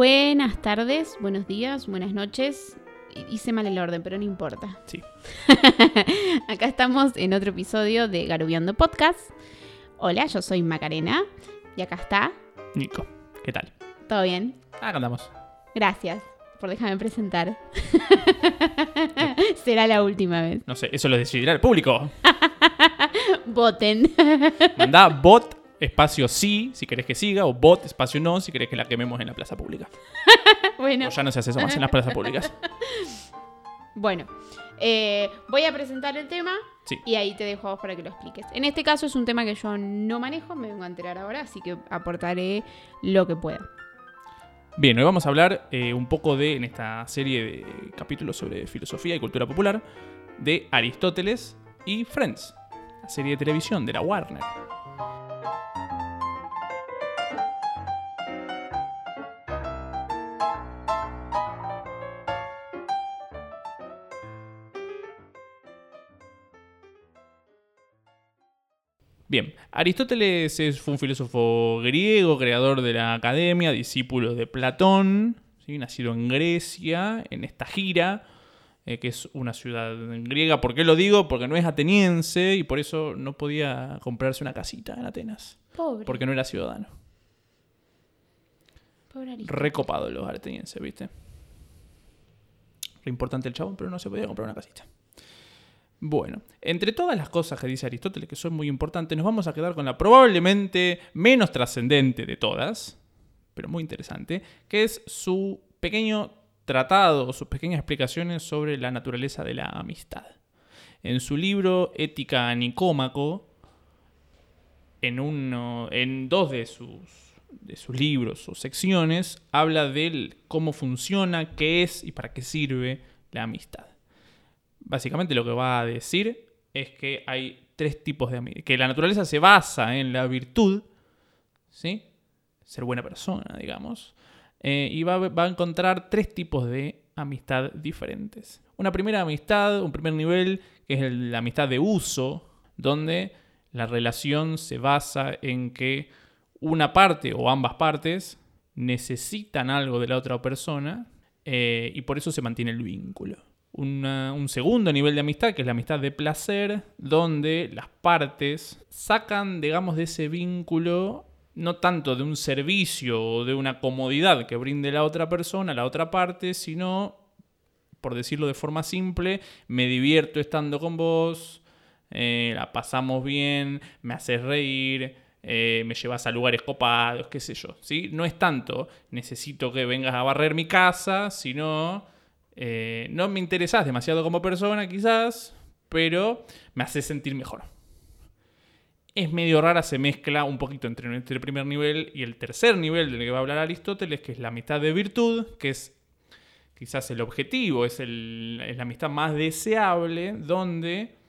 Buenas tardes, buenos días, buenas noches. Hice mal el orden, pero no importa. Sí. Acá estamos en otro episodio de Garubiando Podcast. Hola, yo soy Macarena y acá está. Nico, ¿qué tal? ¿Todo bien? Acá andamos. Gracias por dejarme presentar. Será la última vez. No sé, eso lo decidirá el público. Voten. Mandá bot espacio sí si querés que siga o bot espacio no si querés que la quememos en la plaza pública. bueno. O ya no se hace eso más en las plazas públicas. Bueno, eh, voy a presentar el tema Sí. y ahí te dejo a vos para que lo expliques. En este caso es un tema que yo no manejo, me vengo a enterar ahora, así que aportaré lo que pueda. Bien, hoy vamos a hablar eh, un poco de, en esta serie de capítulos sobre filosofía y cultura popular, de Aristóteles y Friends, la serie de televisión de la Warner. Bien, Aristóteles es, fue un filósofo griego, creador de la academia, discípulo de Platón, ¿sí? nacido en Grecia, en esta gira, eh, que es una ciudad griega. ¿Por qué lo digo? Porque no es ateniense y por eso no podía comprarse una casita en Atenas, Pobre. porque no era ciudadano. Pobre. Recopado los atenienses, ¿viste? Re importante el chabón, pero no se podía comprar una casita. Bueno, entre todas las cosas que dice Aristóteles, que son muy importantes, nos vamos a quedar con la probablemente menos trascendente de todas, pero muy interesante, que es su pequeño tratado, sus pequeñas explicaciones sobre la naturaleza de la amistad. En su libro Ética Nicómaco, en, uno, en dos de sus, de sus libros o secciones, habla de cómo funciona, qué es y para qué sirve la amistad. Básicamente lo que va a decir es que hay tres tipos de amistad. Que la naturaleza se basa en la virtud, ¿sí? Ser buena persona, digamos. Eh, y va, a encontrar tres tipos de amistad diferentes. Una primera amistad, un primer nivel, que es la amistad de uso, donde la relación se basa en que una parte o ambas partes necesitan algo de la otra persona eh, y por eso se mantiene el vínculo. Un segundo nivel de amistad, que es la amistad de placer, donde las partes sacan, digamos, de ese vínculo no tanto de un servicio o de una comodidad que brinde la otra persona, la otra parte, sino, por decirlo de forma simple, me divierto estando con vos, eh, la pasamos bien, me haces reír, eh, me llevas a lugares copados, qué sé yo. ¿sí? No es tanto, necesito que vengas a barrer mi casa, sino eh, no me interesás demasiado como persona quizás, pero me haces sentir mejor. Es medio rara, se mezcla un poquito entre el primer nivel y el tercer nivel del que va a hablar Aristóteles, que es la amistad de virtud, que es quizás el objetivo, es la amistad más deseable, donde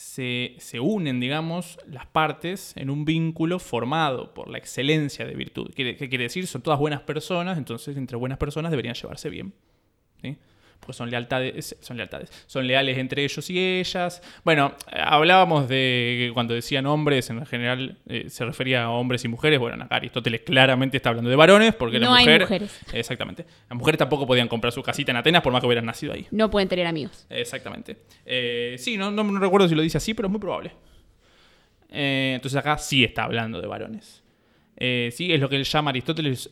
se, se unen, digamos, las partes en un vínculo formado por la excelencia de virtud. Quiere- ¿Qué quiere decir? Son todas buenas personas, entonces entre buenas personas deberían llevarse bien. ¿sí? Porque son lealtades, son lealtades, son leales entre ellos y ellas. Bueno, hablábamos de que cuando decían hombres, en general eh, se refería a hombres y mujeres. Bueno, acá Aristóteles claramente está hablando de varones, porque la No hay mujer. mujeres. Exactamente. Las mujeres tampoco podían comprar su casita en Atenas por más que hubieran nacido ahí. No pueden tener amigos. Exactamente. Eh, sí, no, no, no recuerdo si lo dice así, pero es muy probable. Eh, entonces acá sí está hablando de varones. Sí, es lo que él llama Aristóteles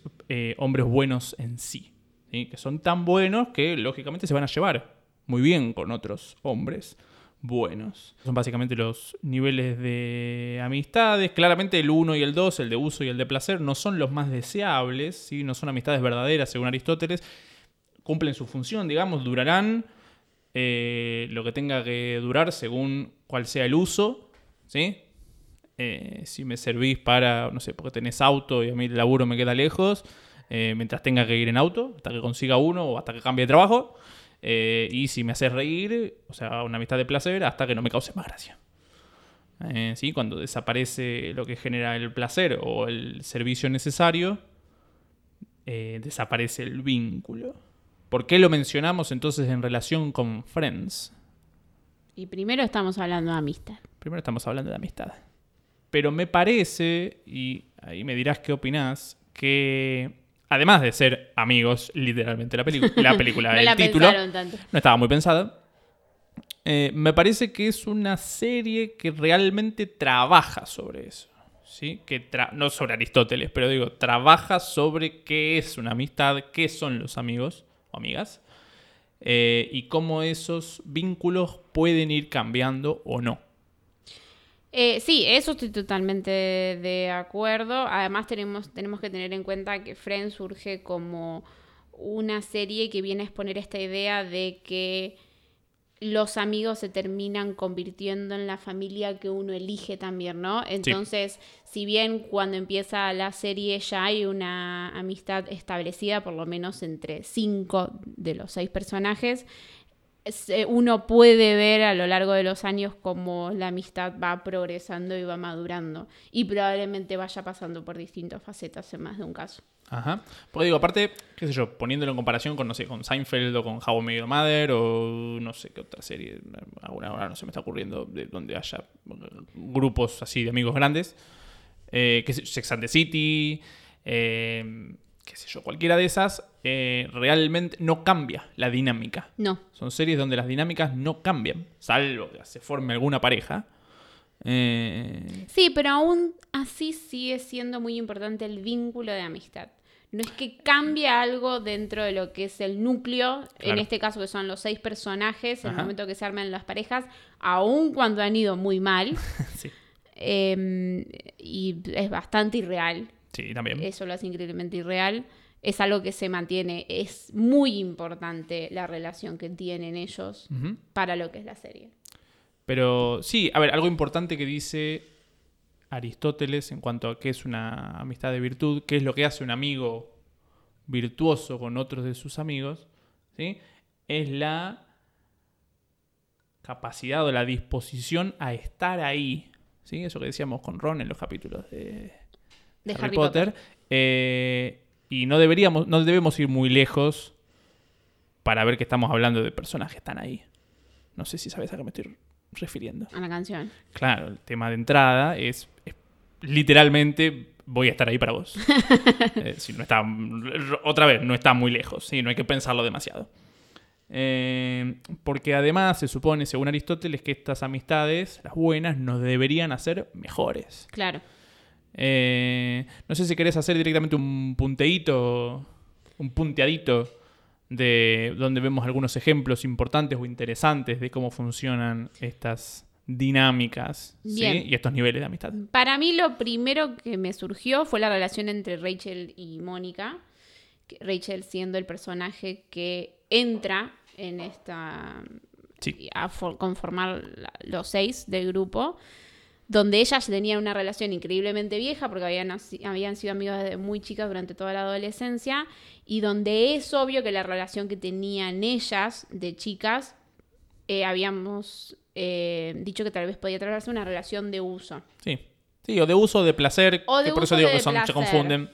hombres buenos en sí. Que son tan buenos que lógicamente se van a llevar muy bien con otros hombres buenos. Son básicamente los niveles de amistades. Claramente el 1 y el 2, el de uso y el de placer, no son los más deseables, ¿sí? no son amistades verdaderas según Aristóteles. Cumplen su función, digamos, durarán eh, lo que tenga que durar según cuál sea el uso, ¿sí? Eh, si me servís para, no sé, porque tenés auto y a mí el laburo me queda lejos, eh, mientras tenga que ir en auto, hasta que consiga uno o hasta que cambie de trabajo. Eh, y si me haces reír, o sea, una amistad de placer, hasta que no me cause más gracia. Eh, ¿sí? Cuando desaparece lo que genera el placer o el servicio necesario, desaparece el vínculo. ¿Por qué lo mencionamos entonces en relación con Friends? Y primero estamos hablando de amistad. Primero estamos hablando de amistad. Pero me parece, y ahí me dirás qué opinás, que además de ser amigos, literalmente la, película la película, No el la título, tanto. no estaba muy pensada. Eh, me parece que es una serie que realmente trabaja sobre eso. ¿sí? Que tra- no sobre Aristóteles, pero digo, trabaja sobre qué es una amistad, qué son los amigos o amigas, eh, y cómo esos vínculos pueden ir cambiando o no. Eh, sí, eso estoy totalmente de acuerdo. Además tenemos, tenemos que tener en cuenta que Friends surge como una serie que viene a exponer esta idea de que los amigos se terminan convirtiendo en la familia que uno elige también, ¿no? Entonces, si bien cuando empieza la serie ya hay una amistad establecida, por lo menos entre cinco de los seis personajes, uno puede ver a lo largo de los años cómo la amistad va progresando y va madurando. Y probablemente vaya pasando por distintas facetas en más de un caso. Ajá. Porque digo, aparte, qué sé yo, poniéndolo en comparación con, no sé, con Seinfeld o con How I Met Your Mother o no sé qué otra serie, alguna hora no se me está ocurriendo, de donde haya eh, grupos así de amigos grandes, eh, sé, Sex and the City, eh, qué sé yo, cualquiera de esas, eh, realmente no cambia la dinámica. No, Son series donde las dinámicas no cambian, salvo que se forme alguna pareja. Eh, Sí, pero aún así sigue siendo muy importante el vínculo de amistad. No es que cambie algo dentro de lo que es el núcleo, en este caso que son los seis personajes, en el momento que se arman las parejas, aun cuando han ido muy mal, sí, eh, y es bastante irreal, sí, también. eso lo hace increíblemente irreal, es algo que se mantiene, es muy importante la relación que tienen ellos para lo que es la serie. Pero sí, a ver, algo importante que dice Aristóteles en cuanto a qué es una amistad de virtud, qué es lo que hace un amigo virtuoso con otros de sus amigos, ¿sí? es la capacidad o la disposición a estar ahí. ¿sí? Eso que decíamos con Ron en los capítulos de, De Harry, Potter. Eh, y no deberíamos, no debemos ir muy lejos para ver que estamos hablando de personajes que están ahí. No sé si sabes a qué me estoy refiriendo. A la canción. Claro, el tema de entrada es, es literalmente voy a estar ahí para vos. Eh, si no está, otra vez, no está muy lejos, ¿sí? no hay que pensarlo demasiado. Eh, porque además se supone, según Aristóteles, que estas amistades, las buenas, nos deberían hacer mejores. Claro. Eh, no sé si querés hacer directamente un punteíto, un punteadito de donde vemos algunos ejemplos importantes o interesantes de cómo funcionan estas dinámicas y estos niveles de amistad. Para mí lo primero que me surgió fue la relación entre Rachel y Mónica. Rachel siendo el personaje que entra en esta... Sí. a for- conformar los seis del grupo, donde ellas tenían una relación increíblemente vieja porque habían, habían sido amigas desde muy chicas durante toda la adolescencia y donde es obvio que la relación que tenían ellas de chicas eh, habíamos eh, dicho que tal vez podía tratarse una relación de uso. Sí. Sí, o de uso de placer, O de que por eso uso digo de que son, se confunden.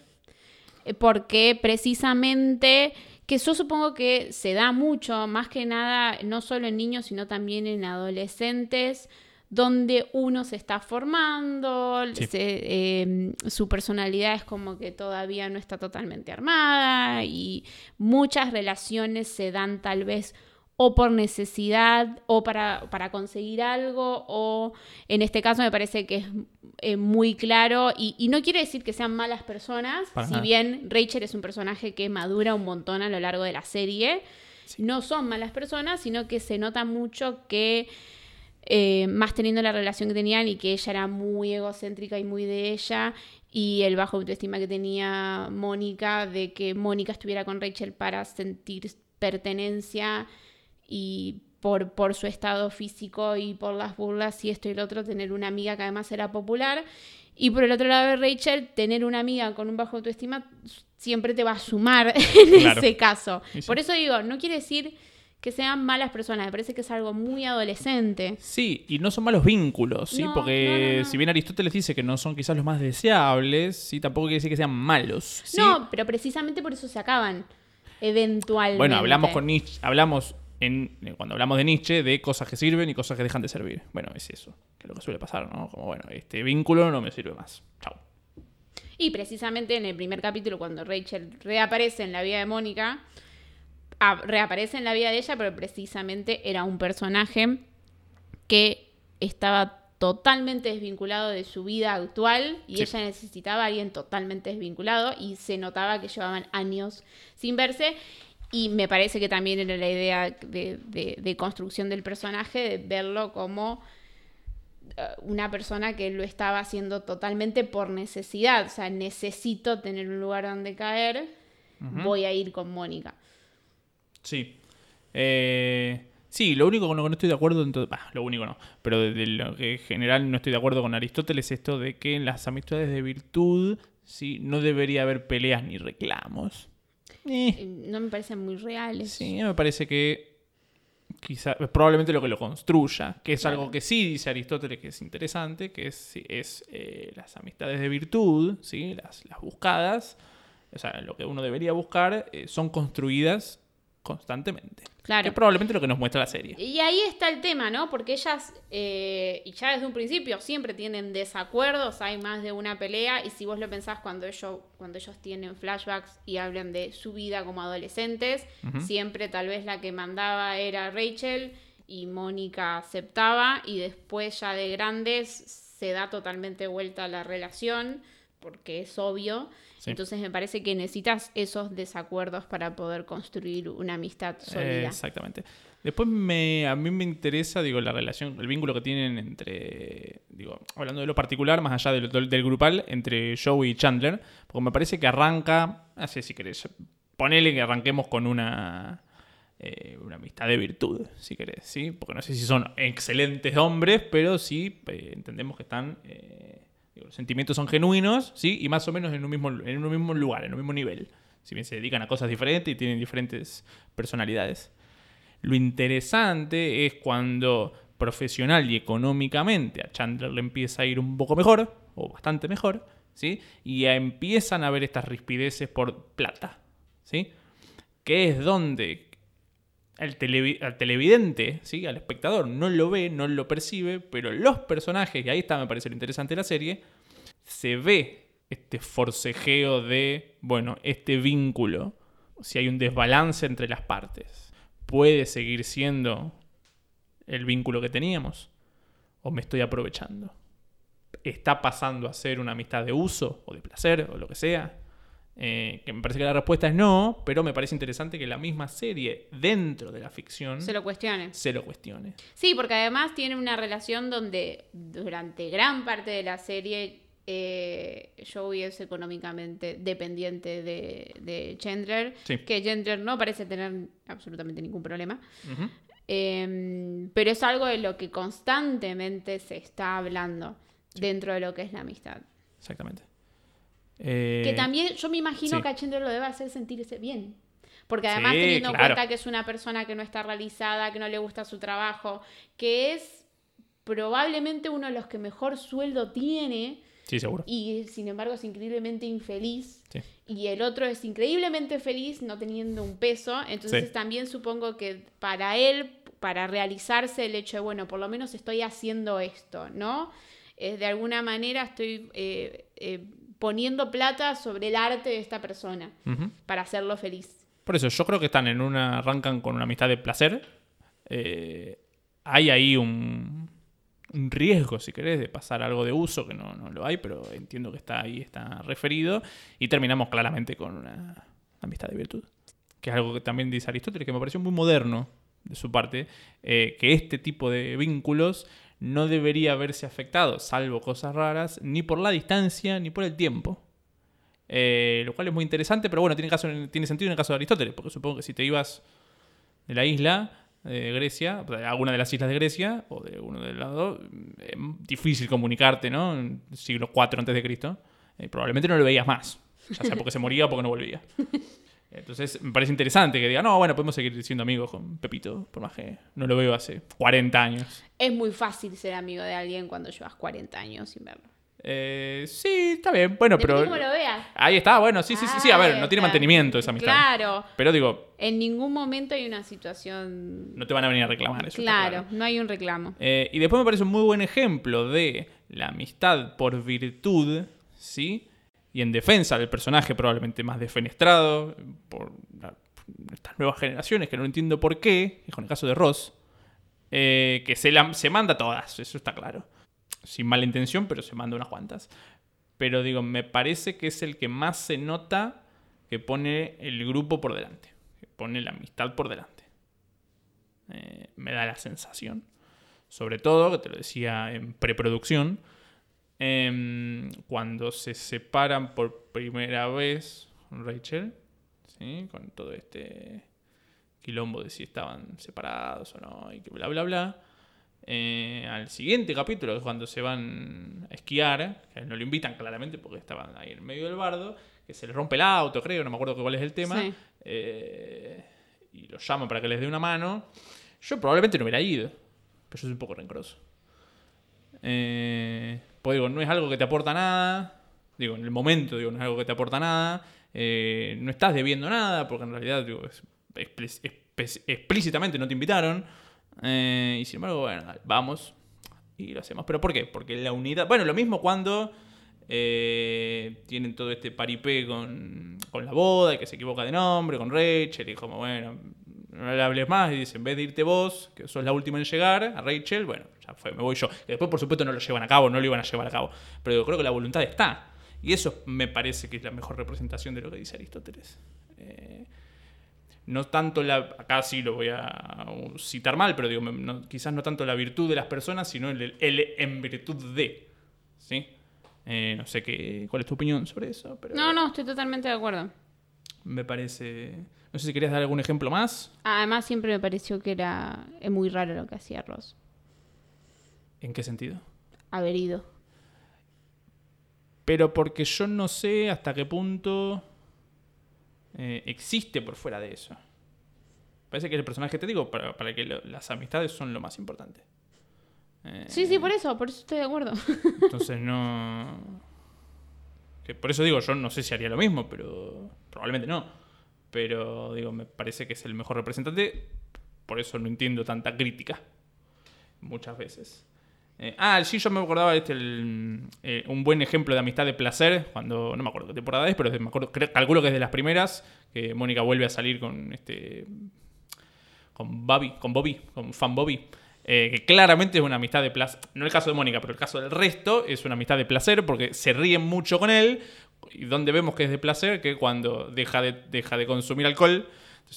Eh, porque precisamente que yo supongo que se da mucho, más que nada, no solo en niños, sino también en adolescentes, donde uno se está formando, Sí. se- eh, su personalidad es como que todavía no está totalmente armada y muchas relaciones se dan tal vez o por necesidad o para, para conseguir algo o en este caso me parece que es eh, muy claro y, y no quiere decir que sean malas personas, Para si nada. bien Rachel es un personaje que madura un montón a lo largo de la serie, no son malas personas, sino que se nota mucho que eh, más teniendo la relación que tenían y que ella era muy egocéntrica y muy de ella y el bajo autoestima que tenía Mónica de que Mónica estuviera con Rachel para sentir pertenencia y por, por su estado físico y por las burlas y esto y lo otro, tener una amiga que además era popular. Y por el otro lado de Rachel, tener una amiga con un bajo autoestima siempre te va a sumar en Claro. ese caso. Sí. Por eso digo, no quiere decir que sean malas personas, me parece que es algo muy adolescente. Sí, y no son malos vínculos, ¿sí? No, Porque no, no, no. si bien Aristóteles dice que no son quizás los más deseables, sí, tampoco quiere decir que sean malos. ¿sí? No, pero precisamente por eso se acaban, eventualmente. Bueno, hablamos con Nietzsche, hablamos en, eh, cuando hablamos de Nietzsche de cosas que sirven y cosas que dejan de servir. Bueno, es eso, que es lo que suele pasar, ¿no? Como, bueno, este vínculo no me sirve más. Chao. Y precisamente en el primer capítulo, cuando Rachel reaparece en la vida de Mónica, reaparece en la vida de ella, pero precisamente era un personaje que estaba totalmente desvinculado de su vida actual y Sí. ella necesitaba a alguien totalmente desvinculado y se notaba que llevaban años sin verse y me parece que también era la idea de, de- de construcción del personaje, de verlo como eh, una persona que lo estaba haciendo totalmente por necesidad, o sea, necesito tener un lugar donde caer, voy a ir con Mónica. Sí. Eh, sí, lo único con lo que no estoy de acuerdo, bah, lo único no, pero de, lo que en general no estoy de acuerdo con Aristóteles es esto de que en las amistades de virtud, sí, no debería haber peleas ni reclamos. Eh, Eh, No me parecen muy reales. sí, me parece que quizá, probablemente lo que lo construya, que es Claro. algo que sí dice Aristóteles que es interesante, que es, es eh, las amistades de virtud, ¿sí? las, las buscadas, o sea, lo que uno debería buscar, eh, son construidas constantemente. Claro. Que es probablemente lo que nos muestra la serie. Y ahí está el tema, ¿no? Porque ellas, eh, y ya desde un principio, siempre tienen desacuerdos, hay más de una pelea, y si vos lo pensás cuando ellos, cuando ellos tienen flashbacks y hablan de su vida como adolescentes, siempre tal vez la que mandaba era Rachel y Mónica aceptaba, y después ya de grandes se da totalmente vuelta la relación, porque es obvio. Sí. Entonces me parece que necesitas esos desacuerdos para poder construir una amistad sólida. exactamente. Después me, a mí me interesa, digo, la relación, el vínculo que tienen entre, digo, hablando de lo particular, más allá del, grupal, entre Joey y Chandler, porque me parece que arranca, no sé si querés, ponele que arranquemos con una, eh, una amistad de virtud, si querés, ¿sí? Porque no sé si son excelentes hombres, pero sí eh, entendemos que están, eh, los sentimientos son genuinos, ¿sí? Y más o menos en un mismo, en un mismo lugar, en un mismo nivel. Si bien se dedican a cosas diferentes y tienen diferentes personalidades. Lo interesante es cuando profesional y económicamente a Chandler le empieza a ir un poco mejor, o bastante mejor, ¿sí? Y empiezan a ver estas rispideces por plata, ¿sí? Que es donde al televidente, ¿sí? al espectador, no lo ve, no lo percibe, pero los personajes, y ahí está, me parece lo interesante de la serie, se ve este forcejeo de, bueno, este vínculo, si hay un desbalance entre las partes, ¿puede seguir siendo el vínculo que teníamos? ¿O me estoy aprovechando? ¿Está pasando a ser una amistad de uso o de placer o lo que sea? Eh, que me parece que la respuesta es no, pero me parece interesante que la misma serie dentro de la ficción Se lo cuestione. se lo cuestione. Sí, porque además tiene una relación donde durante gran parte de la serie eh, Joey es económicamente dependiente de, de Chandler, Sí. que Chandler no parece tener absolutamente ningún problema. Eh, pero es algo de lo que constantemente se está hablando dentro de lo que es la amistad. Exactamente. Eh, Que también yo me imagino sí. que a Chandler lo debe hacer sentirse bien. Porque además Sí, teniendo en claro. cuenta que es una persona que no está realizada, que no le gusta su trabajo, que es probablemente uno de los que mejor sueldo tiene Sí, seguro. y sin embargo es increíblemente infeliz. Sí. Y el otro es increíblemente feliz no teniendo un peso. Entonces Sí. también supongo que para él, para realizarse el hecho de, bueno, por lo menos estoy haciendo esto, ¿no? Eh, de alguna manera estoy eh, eh, poniendo plata sobre el arte de esta persona para hacerlo feliz. Por eso, yo creo que están en una. arrancan con una amistad de placer. Eh, hay ahí un, un riesgo, si querés, de pasar algo de uso, que no, no lo hay, pero entiendo que está ahí, está referido. Y terminamos claramente con una amistad de virtud. Que es algo que también dice Aristóteles, que me pareció muy moderno de su parte, eh, que este tipo de vínculos no debería verse afectado, salvo cosas raras, ni por la distancia ni por el tiempo. Eh, lo cual es muy interesante, pero bueno, tiene, caso, tiene sentido en el caso de Aristóteles, porque supongo que si te ibas de la isla de Grecia, de alguna de las islas de Grecia, o de uno del lado, es difícil comunicarte, ¿no? En siglo IV antes de Cristo, eh, probablemente no lo veías más, ya sea porque se moría o porque no volvía. Entonces me parece interesante que diga, no, bueno, podemos seguir siendo amigos con Pepito, por más que no lo veo hace 40 años. Es muy fácil ser amigo de alguien cuando llevas 40 años sin verlo. Eh, sí, está bien, bueno, Depende pero... cómo lo veas. Ahí está, bueno, sí, sí, sí, sí, a ver, Ah, no tiene mantenimiento esa amistad. Claro. Pero digo, En ningún momento hay una situación. no te van a venir a reclamar eso. claro, no hay un reclamo. Eh, y después me parece un muy buen ejemplo de la amistad por virtud, ¿sí? Y en defensa del personaje probablemente más defenestrado por estas nuevas generaciones que no entiendo por qué, y con el caso de Ross, eh, que se, la- se manda todas, eso está claro. Sin mala intención, pero se manda unas cuantas. Pero digo, me parece que es el que más se nota que pone el grupo por delante, que pone la amistad por delante. Eh, me da la sensación. Sobre todo, que te lo decía en preproducción, em, cuando se separan por primera vez Rachel, ¿sí? con todo este quilombo de si estaban separados o no, y que bla, bla, bla. Eh, al siguiente capítulo, que es cuando se van a esquiar, que no lo invitan claramente porque estaban ahí en medio del bardo, que se les rompe el auto, creo, no me acuerdo cuál es el tema, Sí. eh, y los llaman para que les dé una mano. Yo probablemente no hubiera ido, pero yo soy un poco rencoroso. Eh, pues digo, no es algo que te aporta nada, digo, en el momento, digo, no es algo que te aporta nada, eh, no estás debiendo nada, porque en realidad, digo, explícitamente no te invitaron, eh, y sin embargo, bueno, vamos y lo hacemos. ¿Pero por qué? Porque la unidad, bueno, lo mismo cuando eh, tienen todo este paripé con, con la boda y que se equivoca de nombre, con Rachel, y como, bueno, no le hables más, y dice, en vez de irte vos, que sos la última en llegar, a Rachel, bueno, ya fue, me voy yo. Y después, por supuesto, no lo llevan a cabo, no lo iban a llevar a cabo. Pero creo que la voluntad está. Y eso me parece que es la mejor representación de lo que dice Aristóteles. Eh, no tanto la. Acá sí lo voy a citar mal, pero digo, quizás no tanto la virtud de las personas, sino el, el en virtud de. ¿Sí? Eh, no sé qué, cuál es tu opinión sobre eso, pero No, no, estoy totalmente de acuerdo. Me parece. No sé si querías dar algún ejemplo más. Además, siempre me pareció que era es muy raro lo que hacía Ross. ¿En qué sentido? Haber ido. Pero porque yo no sé hasta qué punto eh, existe por fuera de eso. Parece que el personaje, te digo, para, para que lo- las amistades son lo más importante. Eh, Sí, sí, por eso, por eso estoy de acuerdo. Entonces no. Que por eso digo, yo no sé si haría lo mismo, pero. Probablemente no. Pero digo, me parece que es el mejor representante. Por eso no entiendo tanta crítica. Muchas veces. Eh, ah, sí, yo me acordaba este, eh, un buen ejemplo de amistad de placer, cuando, no me acuerdo qué temporada es, pero me acuerdo, calculo que es de las primeras, que Mónica vuelve a salir con este con Bobby, con Bobby, con Fan Bobby, eh, que claramente es una amistad de placer. No el caso de Mónica, pero el caso del resto es una amistad de placer porque se ríen mucho con él. Y donde vemos que es de placer, que cuando deja de, deja de consumir alcohol,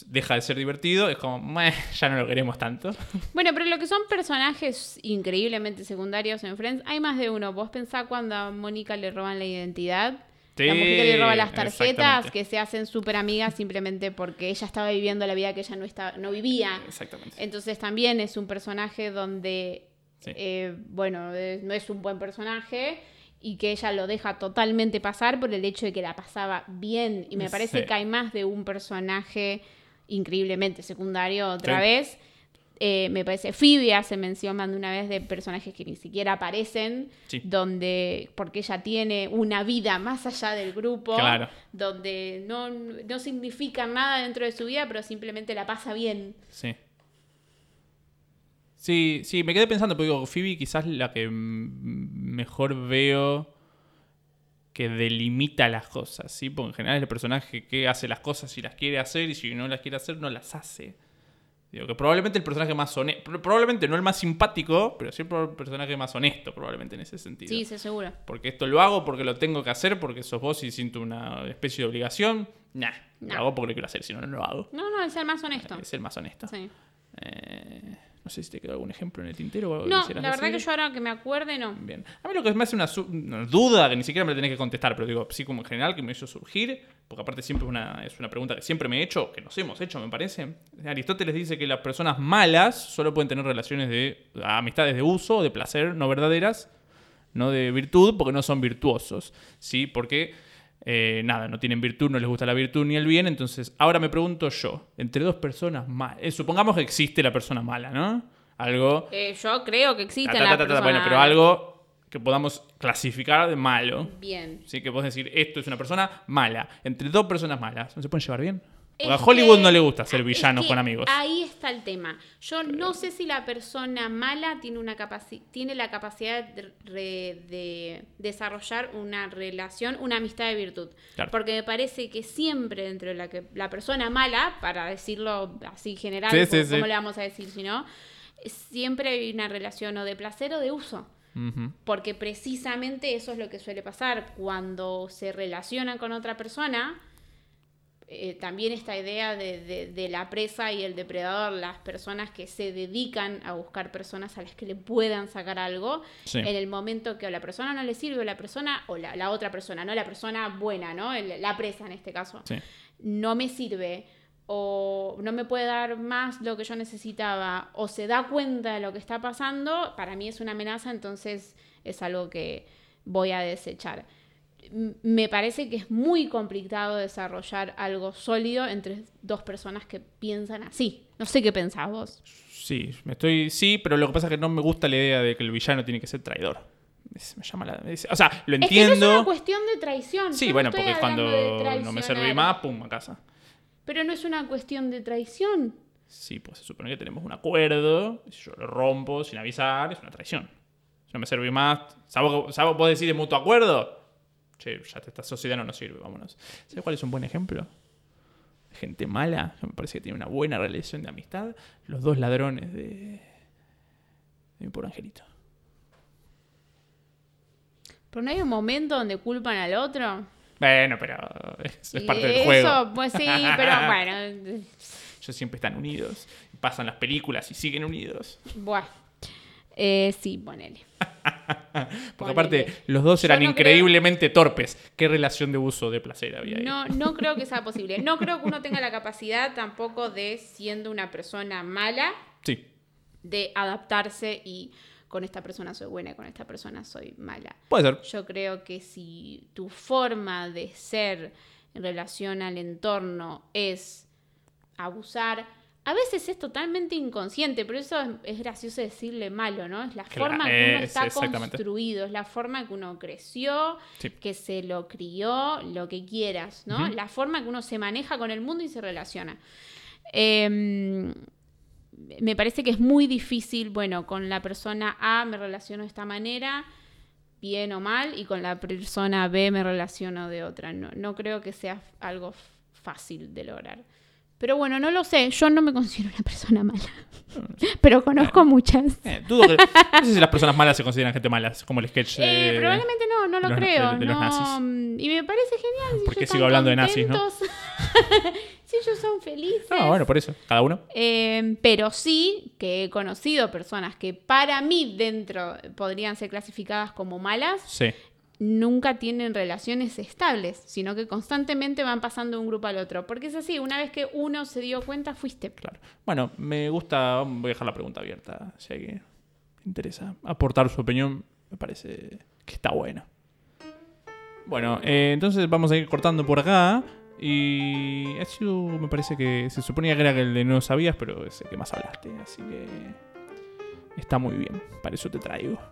deja de ser divertido, es como, "Meh, ya no lo queremos tanto. Bueno, pero lo que son personajes increíblemente secundarios en Friends, hay más de uno. Vos pensás cuando a Mónica le roban la identidad. La mujer que le roba las tarjetas, que se hacen súper amigas simplemente porque ella estaba viviendo la vida que ella no, estaba, no vivía. Exactamente. Entonces también es un personaje donde, Sí. eh, bueno, no es un buen personaje y que ella lo deja totalmente pasar por el hecho de que la pasaba bien. Y me parece Sí. que hay más de un personaje increíblemente secundario otra Sí. vez. Eh, me parece, Phoebe hace mención más de una vez de personajes que ni siquiera aparecen, Sí. donde, porque ella tiene una vida más allá del grupo, Claro. donde no, no significa nada dentro de su vida, pero simplemente la pasa bien. Sí. Sí, sí, me quedé pensando, porque digo, Phoebe quizás la que mejor veo que delimita las cosas, ¿sí? Porque en general es el personaje que hace las cosas si las quiere hacer y si no las quiere hacer no las hace. Digo que probablemente el personaje más honesto, probablemente no el más simpático, pero sí el personaje más honesto probablemente en ese sentido. Sí, se seguro. Porque esto lo hago porque lo tengo que hacer, porque sos vos y siento una especie de obligación. Nah, No. lo hago porque lo quiero hacer, si no, no lo hago. No, no, es el más honesto. Es el más honesto. Sí. Eh, no sé si te quedó algún ejemplo en el tintero. o algo No, la verdad que yo ahora que me acuerde, no. Bien. A mí lo que me hace una duda, que ni siquiera me la tenés que contestar, pero digo, sí como en general, que me hizo surgir, porque aparte siempre es una, es una pregunta que siempre me he hecho, que nos hemos hecho, me parece. Aristóteles dice que las personas malas solo pueden tener relaciones de amistades de uso, de placer, no verdaderas, no de virtud, porque no son virtuosos, ¿sí? Porque, eh, nada, no tienen virtud, no les gusta la virtud ni el bien, entonces ahora me pregunto yo, entre dos personas malas, supongamos que existe la persona mala, ¿no? Algo... Eh, yo creo que ta, ta, ta, ta, personas. Bueno, pero algo que podamos clasificar de malo. Bien. Sí, que vos decir, esto es una persona mala. Entre dos personas malas. ¿No se pueden llevar bien? Porque a Es Hollywood que- no le gusta ser es villanos que con amigos. Ahí está el tema. Yo no sé si la persona mala tiene, una capaci- tiene la capacidad de, desarrollar una relación, una amistad de virtud. Claro. Porque me parece que siempre dentro de la que la persona mala, para decirlo así general, Sí, sí. ¿cómo le vamos a decir si no? Siempre hay una relación o de placer o de uso. Porque precisamente eso es lo que suele pasar cuando se relacionan con otra persona. Eh, también esta idea de, de- de la presa y el depredador, las personas que se dedican a buscar personas a las que le puedan sacar algo, Sí. en el momento que a la persona no le sirve, o la persona, o la, la otra persona, no la persona buena, ¿no? El- la presa en este caso, Sí. no me sirve, o no me puede dar más lo que yo necesitaba, o se da cuenta de lo que está pasando, para mí es una amenaza, entonces es algo que voy a desechar. Me parece que es muy complicado desarrollar algo sólido entre dos personas que piensan así. No sé qué pensás vos. Sí, me estoy. Sí, pero lo que pasa es que no me gusta la idea de que el villano tiene que ser traidor. Es- Me llama la. es- o sea, lo Es que no entiendo. es una cuestión de traición. sí, yo bueno, porque cuando no me serví más, pum, a casa. Pero no es una cuestión de traición. Sí, pues se supone que tenemos un acuerdo. Si yo lo rompo sin avisar, es una traición. Si no me serví más. ¿Sabes sabes vos decís de mutuo acuerdo? Che, ya esta sociedad no nos sirve, vámonos. ¿Sabes cuál es un buen ejemplo? Gente mala, que me parece que tiene una buena relación de amistad. Los dos ladrones de. de mi pobre angelito. Pero no hay un momento donde culpan al otro. Bueno, pero es, parte del eso, juego. pues sí, pero bueno. Ellos siempre están unidos. Pasan las películas y siguen unidos. Buah. Eh, sí, ponele. Porque aparte, los dos eran no increíblemente torpes. ¿Qué relación de uso de placer había ahí? No, no creo que sea posible. No creo que uno tenga la capacidad tampoco de, siendo una persona mala, Sí. de adaptarse y con esta persona soy buena y con esta persona soy mala. Puede ser. Yo creo que si tu forma de ser en relación al entorno es abusar, a veces es totalmente inconsciente, pero eso es, es gracioso decirle malo, ¿no? Es la Claro, forma que uno es- está construido, es la forma que uno creció, Sí. que se lo crió, lo que quieras, ¿no? La forma que uno se maneja con el mundo y se relaciona. Em, me parece que es muy difícil, bueno, con la persona A me relaciono de esta manera, bien o mal, y con la persona B me relaciono de otra. No, no creo que sea algo fácil de lograr. Pero bueno, no lo sé, yo no me considero una persona mala, pero conozco muchas. Eh, dudo que. No sé si las personas malas se consideran gente malas, como el sketch. Eh, de- probablemente no, no lo los- creo. de- de los no, nazis. mm, Y me parece genial. Si ¿Por qué ellos sigo hablando de nazis, no? si ellos son felices. Ah, bueno, por eso. Cada uno. Eh, pero sí que he conocido personas que para mí dentro podrían ser clasificadas como malas, Sí. Nunca tienen relaciones estables, sino que constantemente van pasando de un grupo al otro. Porque es así, una vez que uno se dio cuenta, fuiste. Claro. Bueno, me gusta. Voy a dejar la pregunta abierta. Si hay que interesa aportar su opinión, me parece que está bueno. Bueno, eh, entonces vamos a ir cortando por acá. Y me parece que se suponía que era el de no sabías, pero es el que más hablaste. Así que está muy bien. Para eso te traigo.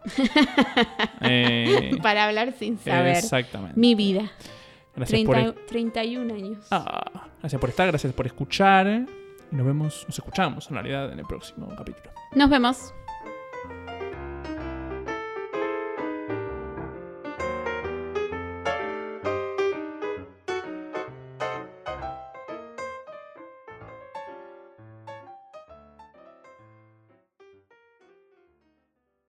Eh, Para hablar sin saber. Exactamente. Mi vida. Gracias por, 30 31 años. Ah, gracias por estar, gracias por escuchar. Y nos vemos, nos escuchamos en realidad en el próximo capítulo. Nos vemos.